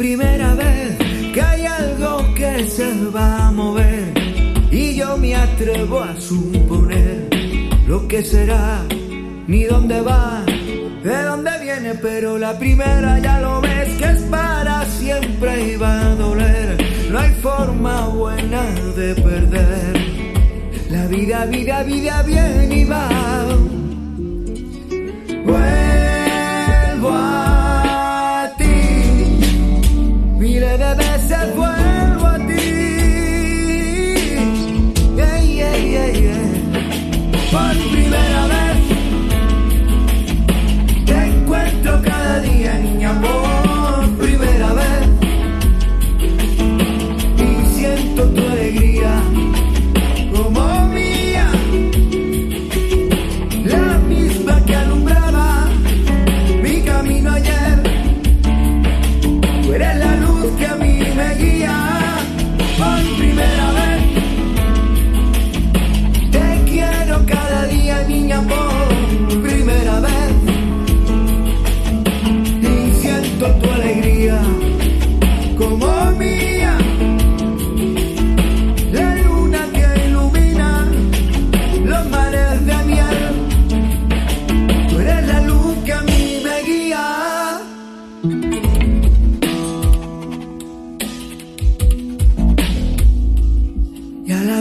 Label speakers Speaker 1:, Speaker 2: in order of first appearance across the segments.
Speaker 1: primera vez que hay algo que se va a mover y yo me atrevo a suponer lo que será, ni dónde va, de dónde viene, pero la primera ya lo ves que es para siempre y va a doler, no hay forma buena de perder. La vida, vida, vida bien y va.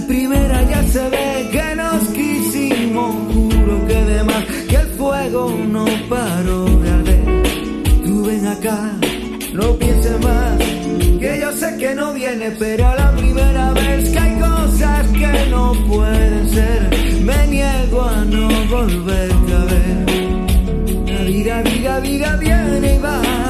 Speaker 1: Primera ya se ve que nos quisimos, juro que de más, que el fuego no paró de arder. Tú ven acá, no pienses más, que yo sé que no viene, pero a la primera vez que hay cosas que no pueden ser, me niego a no volverte a ver. La vida, vida, vida viene y va.